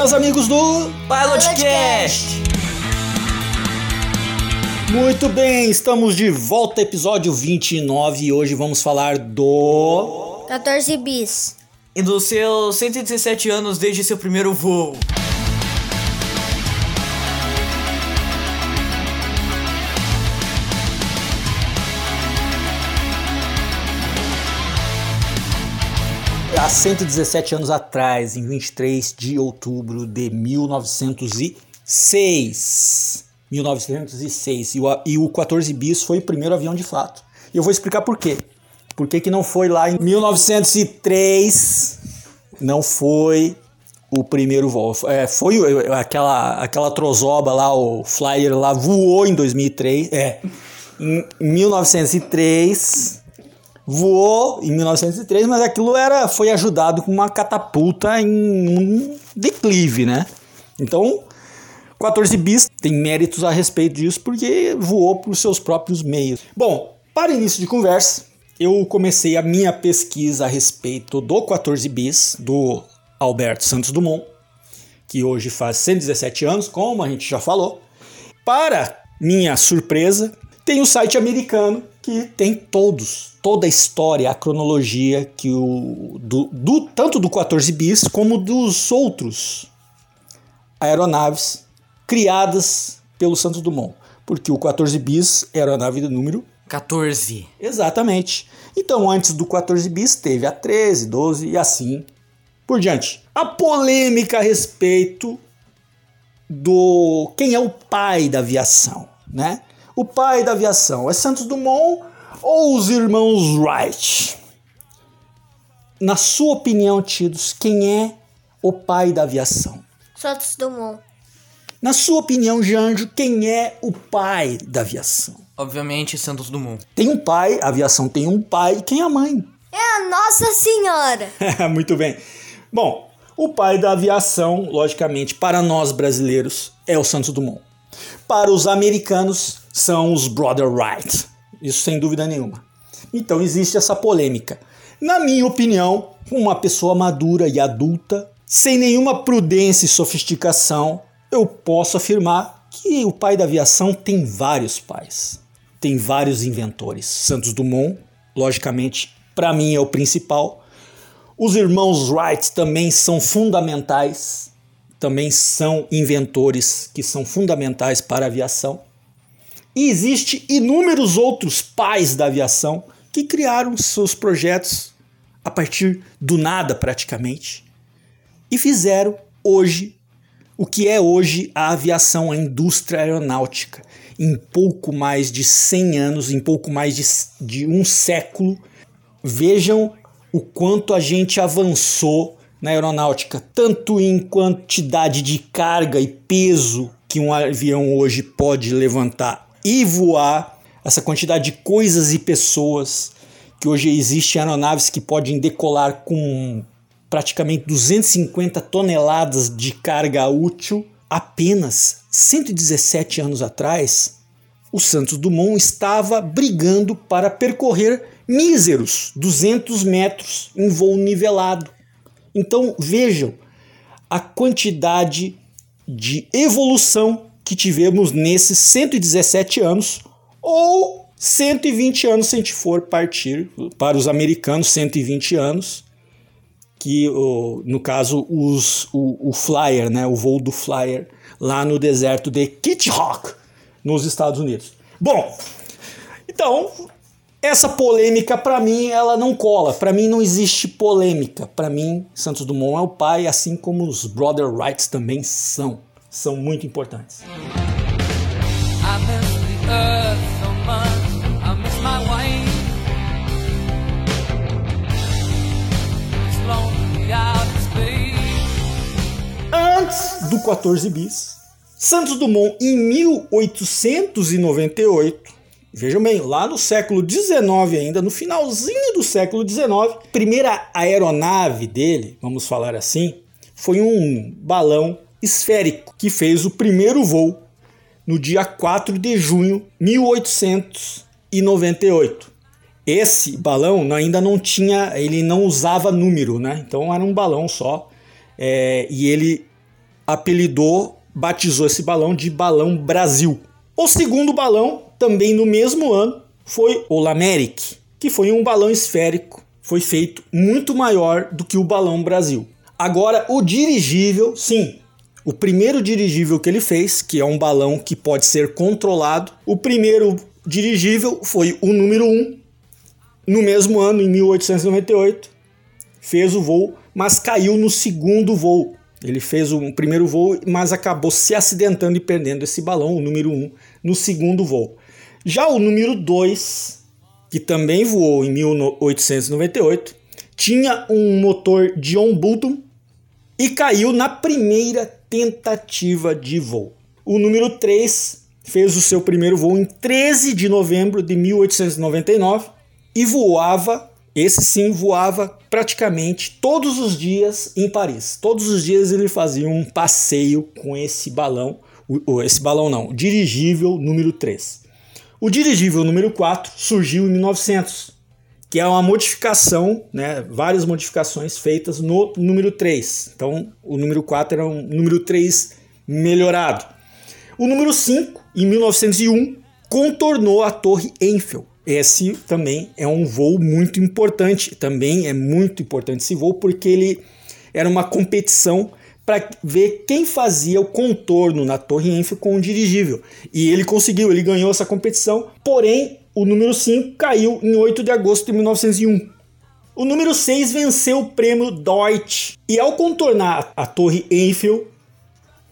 meus amigos do Pilotcast! Muito bem, estamos de volta, episódio 29 e hoje vamos falar do 14 bis. E dos seus 117 anos desde seu primeiro voo. Há 117 anos atrás, em 23 de outubro de 1906. 1906. E o, e o 14 bis foi o primeiro avião de fato. E eu vou explicar por quê. Por que, que não foi lá em 1903? Não foi o primeiro voo. É, foi aquela, aquela trozoba lá, o Flyer lá, voou em 2003. É. Em 1903 voou em 1903, mas aquilo era foi ajudado com uma catapulta em um declive, né? Então, 14 bis tem méritos a respeito disso porque voou por seus próprios meios. Bom, para início de conversa, eu comecei a minha pesquisa a respeito do 14 bis do Alberto Santos Dumont, que hoje faz 117 anos, como a gente já falou. Para minha surpresa, tem o site americano que tem todos, toda a história, a cronologia que o do, do, tanto do 14 bis como dos outros aeronaves criadas pelo Santos Dumont, porque o 14 bis é a aeronave do número 14. Exatamente. Então, antes do 14 bis teve a 13, 12 e assim por diante. A polêmica a respeito do quem é o pai da aviação, né? O pai da aviação é Santos Dumont ou os irmãos Wright? Na sua opinião, Tidos, quem é o pai da aviação? Santos Dumont. Na sua opinião, Janjo, quem é o pai da aviação? Obviamente, Santos Dumont. Tem um pai, a aviação tem um pai, quem é a mãe? É a Nossa Senhora. Muito bem. Bom, o pai da aviação, logicamente, para nós brasileiros, é o Santos Dumont. Para os americanos, são os Brother Wright. Isso sem dúvida nenhuma. Então existe essa polêmica. Na minha opinião, uma pessoa madura e adulta, sem nenhuma prudência e sofisticação, eu posso afirmar que o pai da aviação tem vários pais. Tem vários inventores. Santos Dumont, logicamente, para mim é o principal. Os irmãos Wright também são fundamentais, também são inventores que são fundamentais para a aviação. E existe inúmeros outros pais da aviação que criaram seus projetos a partir do nada praticamente e fizeram hoje o que é hoje a aviação, a indústria aeronáutica. Em pouco mais de 100 anos, em pouco mais de, de um século, vejam o quanto a gente avançou na aeronáutica, tanto em quantidade de carga e peso que um avião hoje pode levantar e voar, essa quantidade de coisas e pessoas que hoje existem aeronaves que podem decolar com praticamente 250 toneladas de carga útil. Apenas 117 anos atrás, o Santos Dumont estava brigando para percorrer míseros 200 metros em voo nivelado. Então vejam a quantidade de evolução que tivemos nesses 117 anos ou 120 anos se a gente for partir para os americanos 120 anos que no caso os, o, o Flyer, né, o voo do Flyer lá no deserto de Kitty-Hawk nos Estados Unidos. Bom, então essa polêmica para mim ela não cola. Para mim não existe polêmica. Para mim Santos Dumont é o pai, assim como os Brother Wrights também são são muito importantes. Antes do 14 bis, Santos Dumont em 1898 Vejam bem, lá no século XIX ainda, no finalzinho do século XIX, primeira aeronave dele, vamos falar assim, foi um balão esférico, que fez o primeiro voo no dia 4 de junho de 1898. Esse balão ainda não tinha, ele não usava número, né? Então era um balão só. É, e ele apelidou, batizou esse balão de Balão Brasil. O segundo balão, também no mesmo ano, foi o Lameric, que foi um balão esférico, foi feito muito maior do que o Balão Brasil. Agora, o dirigível, sim, o primeiro dirigível que ele fez, que é um balão que pode ser controlado, o primeiro dirigível foi o número 1, no mesmo ano, em 1898, fez o voo, mas caiu no segundo voo. Ele fez o primeiro voo, mas acabou se acidentando e perdendo esse balão, o número 1, no segundo voo. Já o número 2, que também voou em 1898, tinha um motor John Bolton e caiu na primeira tentativa de voo. O número 3 fez o seu primeiro voo em 13 de novembro de 1899 e voava, esse sim voava praticamente todos os dias em Paris. Todos os dias ele fazia um passeio com esse balão, esse balão não, dirigível número 3. O dirigível número 4 surgiu em 1900, que é uma modificação, né, várias modificações feitas no número 3. Então, o número 4 era um número 3 melhorado. O número 5, em 1901, contornou a Torre Eiffel. Esse também é um voo muito importante. Também é muito importante esse voo porque ele era uma competição para ver quem fazia o contorno na Torre Eiffel com o dirigível. E ele conseguiu, ele ganhou essa competição, porém o número 5 caiu em 8 de agosto de 1901. O número 6 venceu o prêmio Deutsch e ao contornar a Torre Eiffel,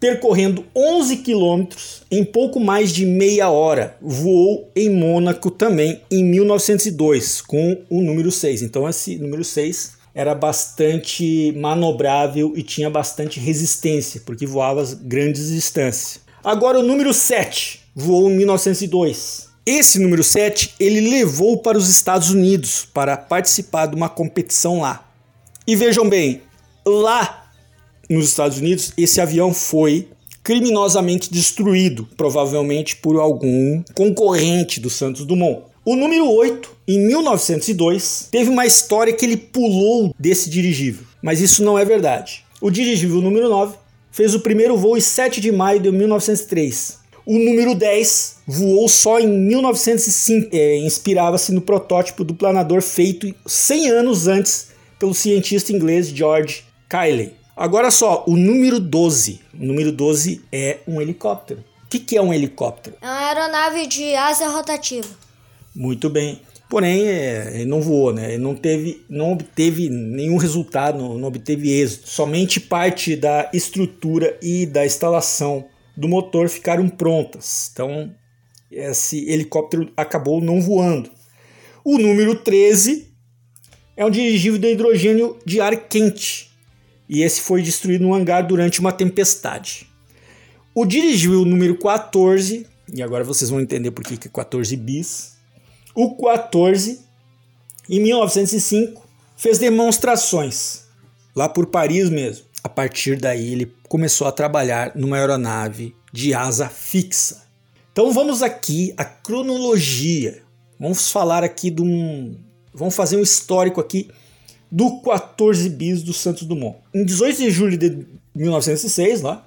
percorrendo 11 quilômetros em pouco mais de meia hora, voou em Mônaco também em 1902 com o número 6. Então esse número 6 era bastante manobrável e tinha bastante resistência, porque voava grandes distâncias. Agora o número 7 voou em 1902. Esse número 7 ele levou para os Estados Unidos para participar de uma competição lá. E vejam bem, lá nos Estados Unidos esse avião foi criminosamente destruído, provavelmente por algum concorrente do Santos Dumont. O número 8, em 1902, teve uma história que ele pulou desse dirigível, mas isso não é verdade. O dirigível número 9 fez o primeiro voo em 7 de maio de 1903. O número 10 voou só em 1905, é, inspirava-se no protótipo do planador feito 100 anos antes pelo cientista inglês George Cayley. Agora só, o número 12. O número 12 é um helicóptero. O que, que é um helicóptero? É uma aeronave de asa rotativa. Muito bem. Porém, é, ele não voou, né? Ele não teve, não obteve nenhum resultado, não, não obteve êxito. Somente parte da estrutura e da instalação do motor ficaram prontas. Então, esse helicóptero acabou não voando. O número 13 é um dirigível de hidrogênio de ar quente. E esse foi destruído no hangar durante uma tempestade. O dirigível número 14, e agora vocês vão entender por que é 14 bis, o 14, em 1905, fez demonstrações lá por Paris mesmo. A partir daí, ele começou a trabalhar numa aeronave de asa fixa. Então vamos aqui a cronologia. Vamos falar aqui de um, vamos fazer um histórico aqui do 14 bis do Santos Dumont. Em 18 de julho de 1906, lá,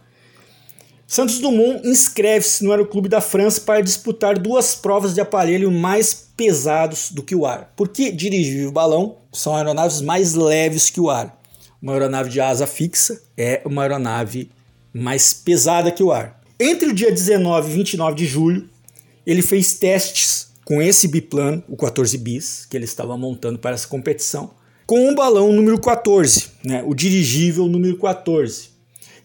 Santos Dumont inscreve-se no Aeroclube da França para disputar duas provas de aparelho mais pesados do que o ar. Porque dirigível balão são aeronaves mais leves que o ar. Uma aeronave de asa fixa é uma aeronave mais pesada que o ar. Entre o dia 19 e 29 de julho, ele fez testes com esse biplano, o 14 bis, que ele estava montando para essa competição, com o balão número 14, né, o dirigível número 14.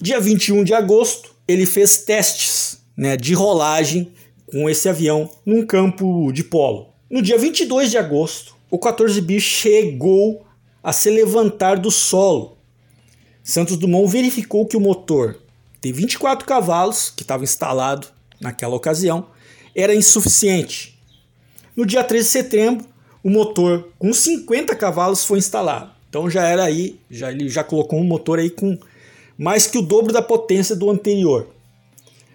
Dia 21 de agosto, ele fez testes né, de rolagem com esse avião num campo de polo. No dia 22 de agosto, o 14 bis chegou a se levantar do solo. Santos Dumont verificou que o motor de 24 cavalos, que estava instalado naquela ocasião, era insuficiente. No dia 13 de setembro, o motor com 50 cavalos foi instalado. Então já era aí, já ele já colocou um motor aí com mais que o dobro da potência do anterior.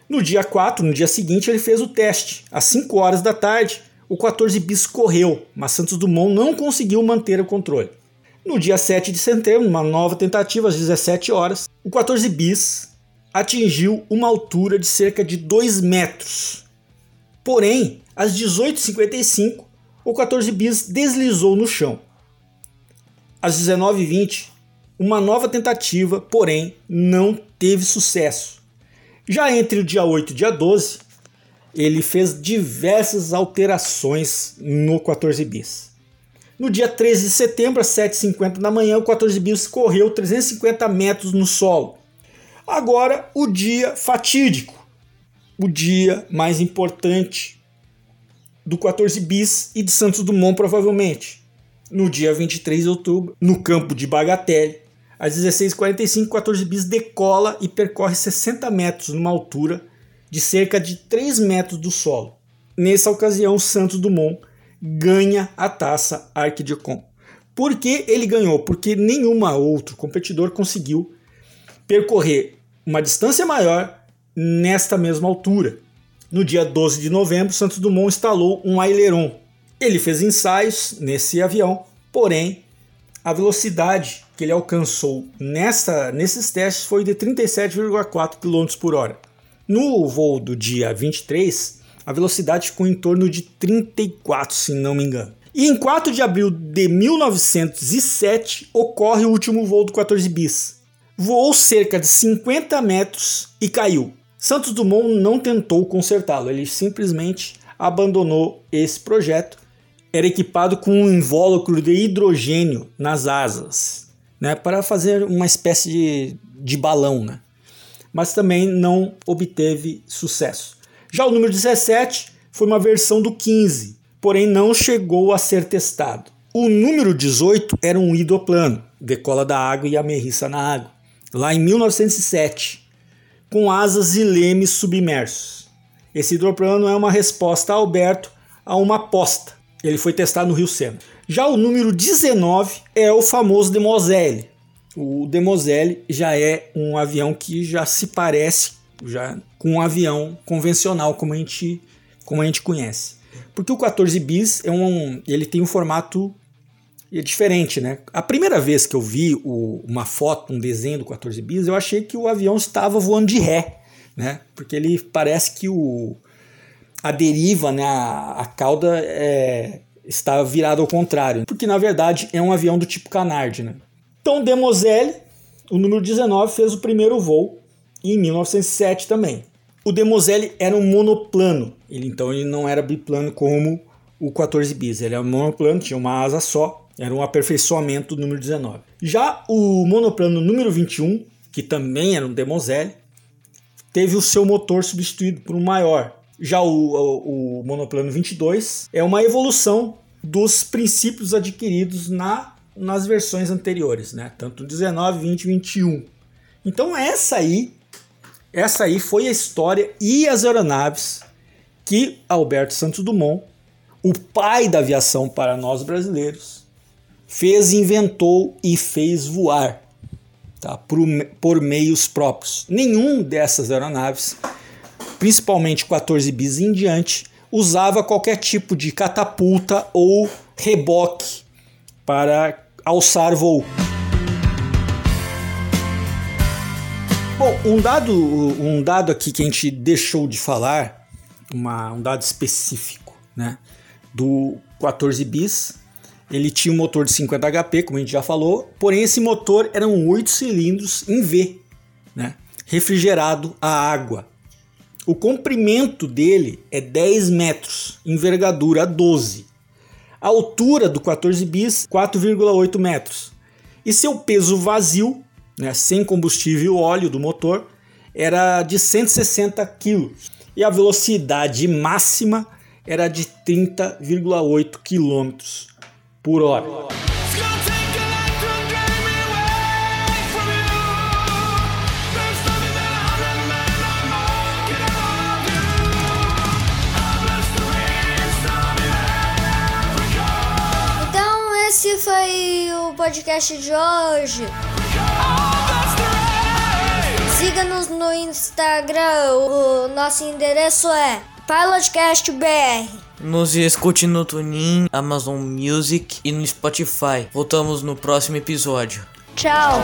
No dia 4, no dia seguinte, ele fez o teste. Às 5 horas da tarde, o 14 bis correu, mas Santos Dumont não conseguiu manter o controle. No dia 7 de setembro, uma nova tentativa às 17 horas, o 14 bis atingiu uma altura de cerca de 2 metros. Porém, às 18h55, o 14 bis deslizou no chão. Às 19h20, uma nova tentativa, porém, não teve sucesso. Já entre o dia 8 e o dia 12, ele fez diversas alterações no 14 bis. No dia 13 de setembro, às 7h50 da manhã, o 14 bis correu 350 metros no solo. Agora, o dia fatídico, o dia mais importante do 14 bis e de Santos Dumont, provavelmente. No dia 23 de outubro, no campo de Bagatelle, às 16h45, 14 bis decola e percorre 60 metros numa altura de cerca de 3 metros do solo. Nessa ocasião, Santos Dumont ganha a taça Arquidiocon. Por que ele ganhou? Porque nenhum outro competidor conseguiu percorrer uma distância maior nesta mesma altura. No dia 12 de novembro, Santos Dumont instalou um aileron. Ele fez ensaios nesse avião, porém a velocidade que ele alcançou nessa, nesses testes foi de 37,4 km por hora. No voo do dia 23, a velocidade ficou em torno de 34, se não me engano. E em 4 de abril de 1907 ocorre o último voo do 14 bis. Voou cerca de 50 metros e caiu. Santos Dumont não tentou consertá-lo, ele simplesmente abandonou esse projeto. Era equipado com um invólucro de hidrogênio nas asas, né, para fazer uma espécie de, de balão, né? mas também não obteve sucesso. Já o número 17 foi uma versão do 15, porém não chegou a ser testado. O número 18 era um hidroplano, decola da água e amerriça na água, lá em 1907, com asas e lemes submersos. Esse hidroplano é uma resposta a Alberto a uma aposta. Ele foi testado no Rio Sena. Já o número 19 é o famoso Demoselle. O Demoselle já é um avião que já se parece já com um avião convencional como a gente, como a gente conhece. Porque o 14 bis é um, ele tem um formato diferente, né? A primeira vez que eu vi o, uma foto, um desenho do 14 bis, eu achei que o avião estava voando de ré, né? Porque ele parece que o a deriva, né, a, a cauda é, está virada ao contrário, porque na verdade é um avião do tipo Canard, né? Então Demoselle, o número 19, fez o primeiro voo em 1907 também. O Demoselle era um monoplano, ele então ele não era biplano como o 14 bis, ele era um monoplano, tinha uma asa só, era um aperfeiçoamento do número 19. Já o monoplano número 21, que também era um Demoselle, teve o seu motor substituído por um maior. Já o, o, o monoplano 22 é uma evolução dos princípios adquiridos na nas versões anteriores, né? Tanto 19, 20 21. Então essa aí, essa aí foi a história e as aeronaves que Alberto Santos Dumont, o pai da aviação para nós brasileiros, fez, inventou e fez voar, tá? Por, por meios próprios. Nenhum dessas aeronaves, principalmente 14 bis em diante, usava qualquer tipo de catapulta ou reboque para alçar voo. Bom, um dado, um dado aqui que a gente deixou de falar, uma, um dado específico, né? Do 14 bis, ele tinha um motor de 50 HP, como a gente já falou, porém esse motor eram 8 cilindros em V, né? Refrigerado a água. O comprimento dele é 10 metros, envergadura 12. A altura do 14 bis, 4,8 metros. E seu peso vazio, né, sem combustível óleo do motor, era de 160 kg. E a velocidade máxima era de 30,8 km por hora. esse foi o podcast de hoje. Siga-nos no Instagram, o nosso endereço é PilotcastBR. Nos escute no TuneIn, Amazon Music e no Spotify. Voltamos no próximo episódio. Tchau.